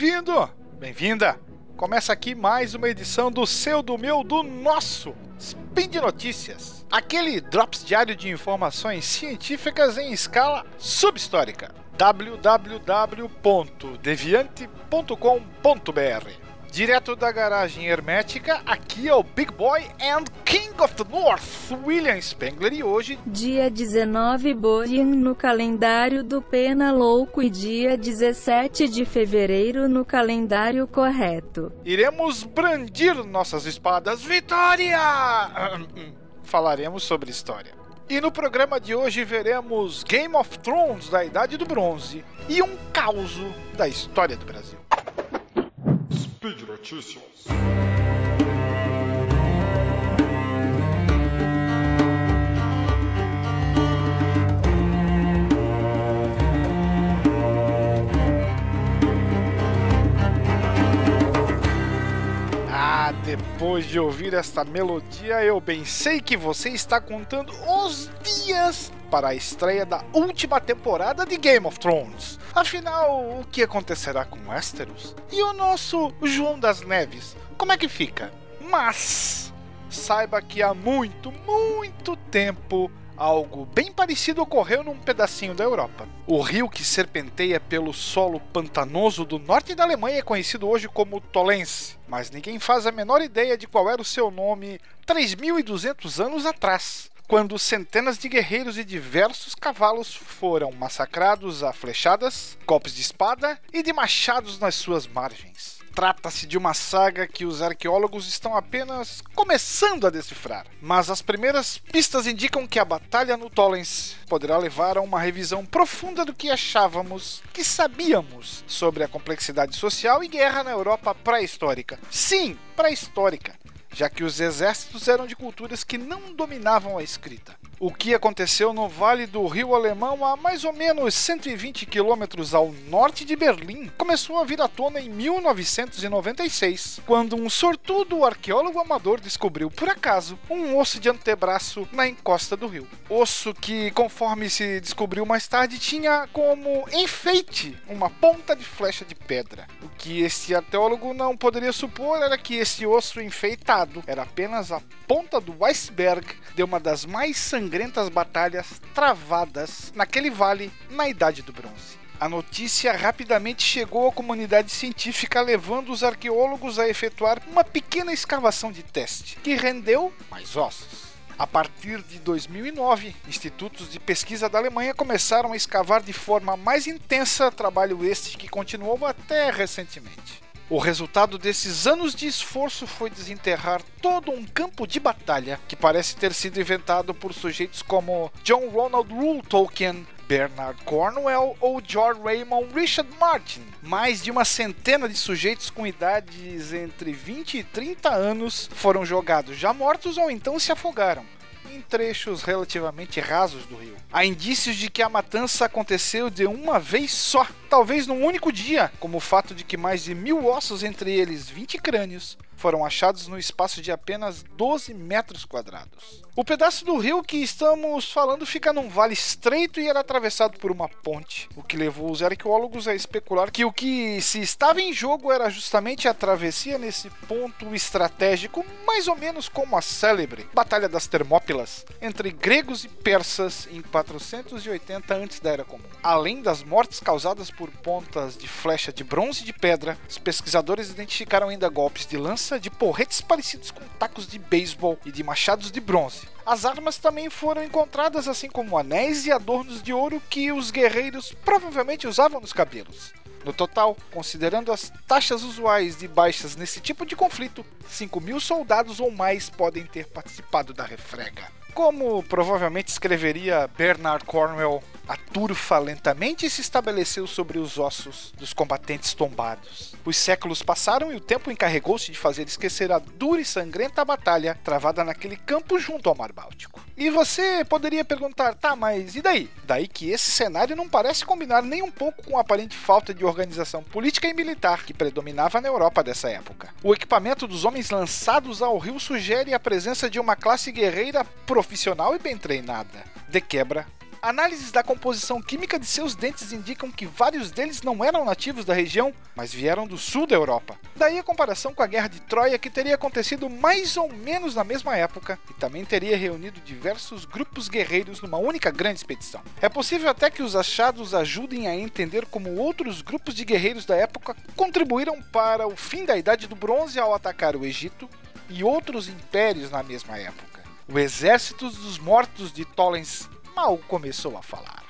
bem-vindo! Bem-vinda! Começa aqui mais uma edição do seu, do meu, do nosso Spin de Notícias. Aquele drops diário de informações científicas em escala subhistórica. www.deviante.com.br Direto da garagem hermética, aqui é o Big Boy and King of the North, William Spengler, e hoje, dia 19 Boeing no calendário do Pena Louco e dia 17 de fevereiro no calendário correto. Iremos brandir nossas espadas. Vitória! Falaremos sobre história. E no programa de hoje veremos Game of Thrones da Idade do Bronze e um caos da história do Brasil. Speed Notícias. Depois de ouvir esta melodia, eu bem sei que você está contando os dias para a estreia da última temporada de Game of Thrones. Afinal, o que acontecerá com Westeros? E o nosso João das Neves? Como é que fica? Mas saiba que há muito, muito tempo algo bem parecido ocorreu num pedacinho da Europa. O rio que serpenteia pelo solo pantanoso do norte da Alemanha é conhecido hoje como Tolense, mas ninguém faz a menor ideia de qual era o seu nome 3.200 anos atrás quando centenas de guerreiros e diversos cavalos foram massacrados a flechadas, golpes de espada e de machados nas suas margens. Trata-se de uma saga que os arqueólogos estão apenas começando a decifrar, mas as primeiras pistas indicam que a batalha no Tollens poderá levar a uma revisão profunda do que achávamos que sabíamos sobre a complexidade social e guerra na Europa pré-histórica. Sim, pré-histórica já que os exércitos eram de culturas que não dominavam a escrita. O que aconteceu no Vale do Rio Alemão, a mais ou menos 120 quilômetros ao norte de Berlim, começou a vir à tona em 1996, quando um sortudo arqueólogo amador descobriu, por acaso, um osso de antebraço na encosta do rio. Osso que, conforme se descobriu mais tarde, tinha como enfeite uma ponta de flecha de pedra. O que esse arqueólogo não poderia supor era que esse osso enfeitado era apenas a ponta do iceberg de uma das mais sangrentas batalhas travadas naquele vale na Idade do Bronze. A notícia rapidamente chegou à comunidade científica, levando os arqueólogos a efetuar uma pequena escavação de teste, que rendeu mais ossos. A partir de 2009, institutos de pesquisa da Alemanha começaram a escavar de forma mais intensa, trabalho este que continuou até recentemente. O resultado desses anos de esforço foi desenterrar todo um campo de batalha que parece ter sido inventado por sujeitos como John Ronald Rule Tolkien, Bernard Cornwell ou George Raymond Richard Martin. Mais de uma centena de sujeitos com idades entre 20 e 30 anos foram jogados já mortos ou então se afogaram em trechos relativamente rasos do rio. Há indícios de que a matança aconteceu de uma vez só, talvez num único dia, como o fato de que mais de mil ossos, entre eles 20 crânios, foram achados no espaço de apenas 12 metros quadrados. O pedaço do rio que estamos falando fica num vale estreito e era atravessado por uma ponte, o que levou os arqueólogos a especular que o que se estava em jogo era justamente a travessia nesse ponto estratégico, mais ou menos como a célebre Batalha das Termópilas entre gregos e persas em 480 a.C. da Era Comum. Além das mortes causadas por pontas de flecha de bronze e de pedra, os pesquisadores identificaram ainda golpes de lança de porretes parecidos com tacos de beisebol e de machados de bronze. As armas também foram encontradas, assim como anéis e adornos de ouro que os guerreiros provavelmente usavam nos cabelos. No total, considerando as taxas usuais de baixas nesse tipo de conflito, 5 mil soldados ou mais podem ter participado da refrega. Como provavelmente escreveria Bernard Cornwell, a turfa lentamente se estabeleceu sobre os ossos dos combatentes tombados. Os séculos passaram e o tempo encarregou-se de fazer esquecer a dura e sangrenta batalha travada naquele campo junto ao Mar Báltico. E você poderia perguntar, tá, mas e daí? Daí que esse cenário não parece combinar nem um pouco com a aparente falta de organização política e militar que predominava na Europa dessa época. O equipamento dos homens lançados ao rio sugere a presença de uma classe guerreira profissional e bem treinada. De quebra, Análises da composição química de seus dentes indicam que vários deles não eram nativos da região, mas vieram do sul da Europa. Daí a comparação com a Guerra de Troia, que teria acontecido mais ou menos na mesma época e também teria reunido diversos grupos guerreiros numa única grande expedição. É possível até que os achados ajudem a entender como outros grupos de guerreiros da época contribuíram para o fim da Idade do Bronze ao atacar o Egito e outros impérios na mesma época. O exército dos mortos de Tollens mal começou a falar.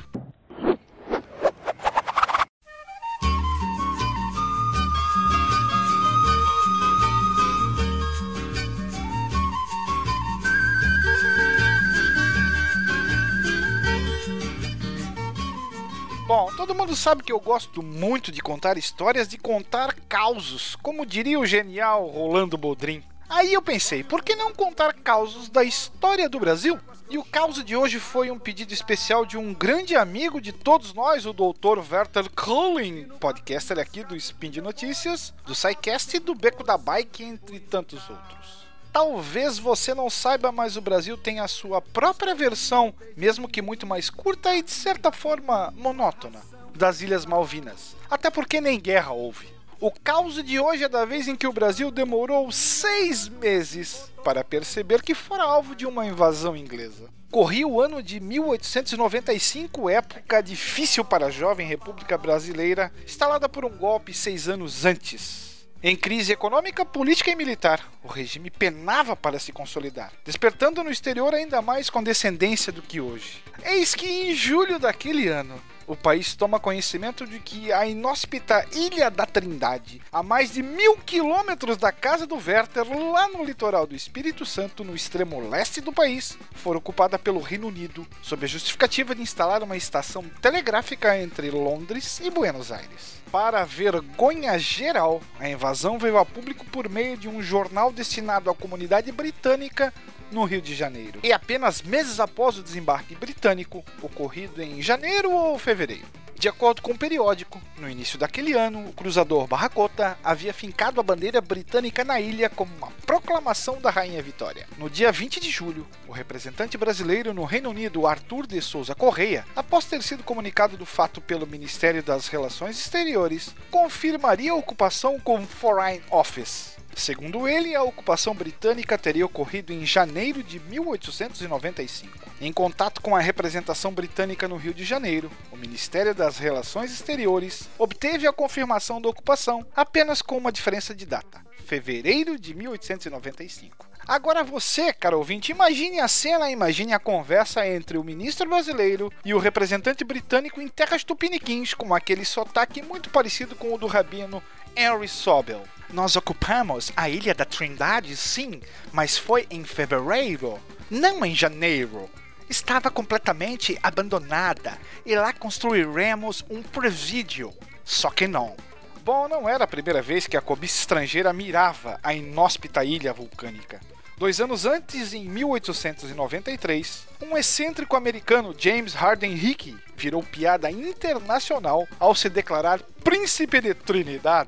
Bom, todo mundo sabe que eu gosto muito de contar histórias, de contar causos, como diria o genial Rolando Bodrim. Aí eu pensei, por que não contar causos da história do Brasil? E o caos de hoje foi um pedido especial de um grande amigo de todos nós, o Dr. Werther Kohling, podcaster aqui do Spin de Notícias, do SciCast e do Beco da Bike, entre tantos outros. Talvez você não saiba, mas o Brasil tem a sua própria versão, mesmo que muito mais curta e de certa forma monótona, das Ilhas Malvinas. Até porque nem guerra houve. O caos de hoje é da vez em que o Brasil demorou seis meses para perceber que fora alvo de uma invasão inglesa. Corria o ano de 1895, época difícil para a jovem República Brasileira, instalada por um golpe seis anos antes. Em crise econômica, política e militar, o regime penava para se consolidar, despertando no exterior ainda mais condescendência do que hoje. Eis que em julho daquele ano, o país toma conhecimento de que a inóspita Ilha da Trindade, a mais de mil quilômetros da casa do Werther, lá no litoral do Espírito Santo, no extremo leste do país, foi ocupada pelo Reino Unido, sob a justificativa de instalar uma estação telegráfica entre Londres e Buenos Aires. Para vergonha geral, a invasão veio a público por meio de um jornal destinado à comunidade britânica no Rio de Janeiro. E apenas meses após o desembarque britânico, ocorrido em janeiro ou fevereiro. De acordo com o periódico, no início daquele ano, o cruzador Barracota havia fincado a bandeira britânica na ilha como uma proclamação da Rainha Vitória. No dia 20 de julho, o representante brasileiro no Reino Unido, Arthur de Souza Correia, após ter sido comunicado do fato pelo Ministério das Relações Exteriores, confirmaria a ocupação com Foreign Office. Segundo ele, a ocupação britânica teria ocorrido em janeiro de 1895. Em contato com a representação britânica no Rio de Janeiro, o Ministério das Relações Exteriores obteve a confirmação da ocupação apenas com uma diferença de data: fevereiro de 1895. Agora você, caro ouvinte, imagine a cena, imagine a conversa entre o ministro brasileiro e o representante britânico em terras tupiniquins, com aquele sotaque muito parecido com o do rabino Henry Sobel. Nós ocupamos a Ilha da Trindade, sim, mas foi em fevereiro, não em janeiro. Estava completamente abandonada e lá construiremos um presídio. Só que não. Bom, não era a primeira vez que a cobiça estrangeira mirava a inóspita ilha vulcânica. Dois anos antes, em 1893, um excêntrico americano, James Harden Hickey, virou piada internacional ao se declarar Príncipe de Trinidad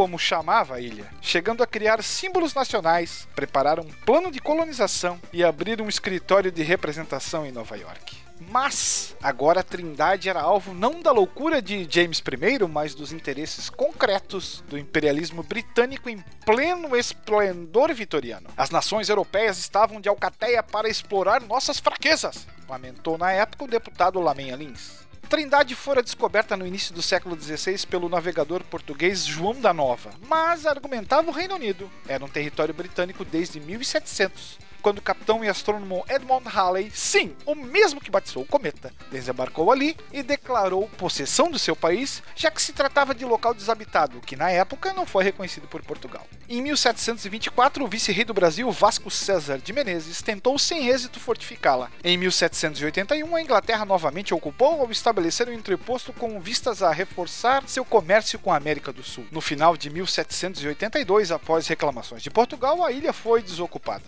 como chamava a ilha, chegando a criar símbolos nacionais, preparar um plano de colonização e abrir um escritório de representação em Nova York. Mas agora a Trindade era alvo não da loucura de James I, mas dos interesses concretos do imperialismo britânico em pleno esplendor vitoriano. As nações europeias estavam de alcateia para explorar nossas fraquezas, lamentou na época o deputado Lamenha Lins. Trindade fora descoberta no início do século XVI pelo navegador português João da Nova, mas argumentava o Reino Unido. Era um território britânico desde 1700 quando o capitão e astrônomo Edmond Halley, sim, o mesmo que batizou o cometa, desembarcou ali e declarou possessão do seu país, já que se tratava de local desabitado, que na época não foi reconhecido por Portugal. Em 1724, o vice-rei do Brasil, Vasco César de Menezes, tentou sem êxito fortificá-la. Em 1781, a Inglaterra novamente ocupou ao estabelecer um entreposto com vistas a reforçar seu comércio com a América do Sul. No final de 1782, após reclamações de Portugal, a ilha foi desocupada.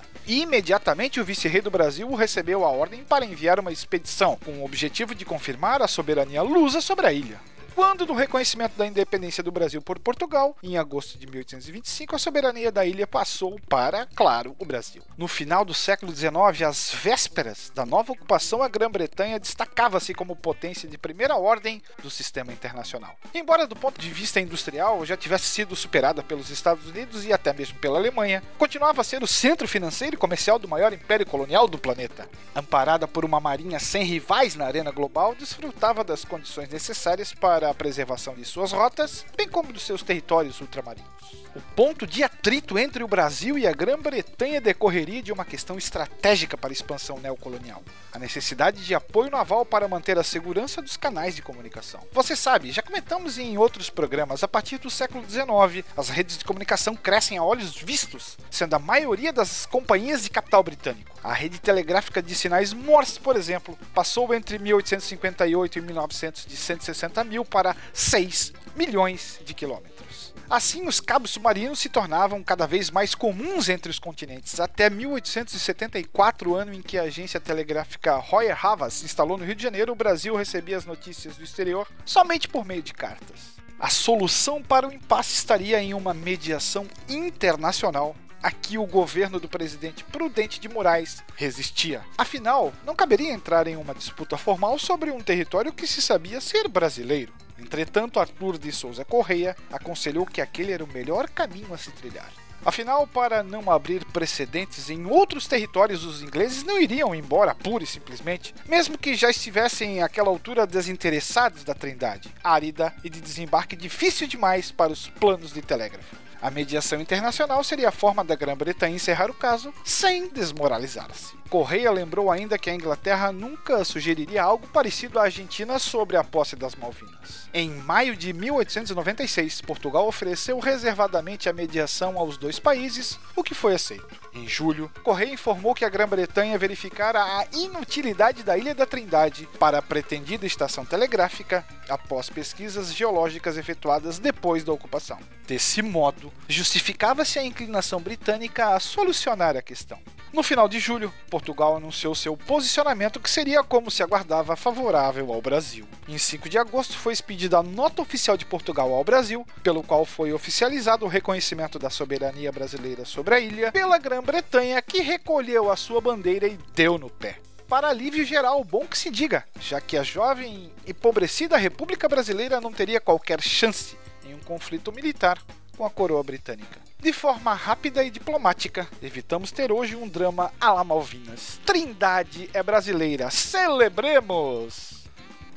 Imediatamente, o vice-rei do Brasil recebeu a ordem para enviar uma expedição com o objetivo de confirmar a soberania lusa sobre a ilha. Quando do reconhecimento da independência do Brasil por Portugal, em agosto de 1825, a soberania da ilha passou para, claro, o Brasil. No final do século XIX, às vésperas da nova ocupação, a Grã-Bretanha destacava-se como potência de primeira ordem do sistema internacional. Embora do ponto de vista industrial já tivesse sido superada pelos Estados Unidos e até mesmo pela Alemanha, continuava a ser o centro financeiro e comercial do maior império colonial do planeta. Amparada por uma marinha sem rivais na arena global, desfrutava das condições necessárias para a preservação de suas rotas, bem como dos seus territórios ultramarinos. O ponto de atrito entre o Brasil e a Grã-Bretanha decorreria de uma questão estratégica para a expansão neocolonial: a necessidade de apoio naval para manter a segurança dos canais de comunicação. Você sabe, já comentamos em outros programas, a partir do século XIX, as redes de comunicação crescem a olhos vistos, sendo a maioria das companhias de capital britânico. A rede telegráfica de sinais Morse, por exemplo, passou entre 1858 e 1900 de 160 mil para 6 milhões de quilômetros. Assim, os cabos submarinos se tornavam cada vez mais comuns entre os continentes, até 1874, ano em que a agência telegráfica Royer Havas instalou no Rio de Janeiro, o Brasil recebia as notícias do exterior somente por meio de cartas. A solução para o impasse estaria em uma mediação internacional Aqui o governo do presidente Prudente de Moraes resistia. Afinal, não caberia entrar em uma disputa formal sobre um território que se sabia ser brasileiro. Entretanto, Arthur de Souza Correia aconselhou que aquele era o melhor caminho a se trilhar. Afinal, para não abrir precedentes em outros territórios, os ingleses não iriam embora pura e simplesmente, mesmo que já estivessem àquela altura desinteressados da Trindade, árida e de desembarque difícil demais para os planos de telégrafo. A mediação internacional seria a forma da Grã-Bretanha encerrar o caso sem desmoralizar-se. Correia lembrou ainda que a Inglaterra nunca sugeriria algo parecido à Argentina sobre a posse das Malvinas. Em maio de 1896, Portugal ofereceu reservadamente a mediação aos dois países, o que foi aceito. Em julho, Correia informou que a Grã-Bretanha verificara a inutilidade da Ilha da Trindade para a pretendida estação telegráfica após pesquisas geológicas efetuadas depois da ocupação. Desse modo, justificava-se a inclinação britânica a solucionar a questão. No final de julho, Portugal anunciou seu posicionamento que seria como se aguardava favorável ao Brasil. Em 5 de agosto foi expedida a nota oficial de Portugal ao Brasil, pelo qual foi oficializado o reconhecimento da soberania brasileira sobre a ilha pela Grã-Bretanha, que recolheu a sua bandeira e deu no pé para alívio geral, bom que se diga, já que a jovem empobrecida República Brasileira não teria qualquer chance em um conflito militar com a coroa britânica. De forma rápida e diplomática, evitamos ter hoje um drama à la Malvinas. Trindade é brasileira, celebremos!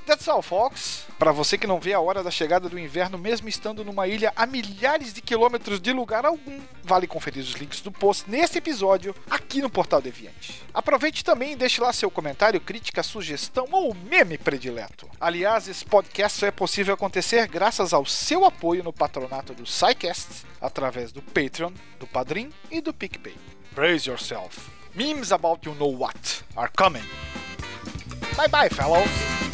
That's all, folks. Para você que não vê a hora da chegada do inverno, mesmo estando numa ilha a milhares de quilômetros de lugar algum, vale conferir os links do post nesse episódio aqui no Portal Deviante. Aproveite também e deixe lá seu comentário, crítica, sugestão ou meme predileto. Aliás, esse podcast só é possível acontecer graças ao seu apoio no patronato do SciCast, através do Patreon, do Padrim e do PicPay. Praise yourself. Memes about you know what are coming. Bye bye, fellows.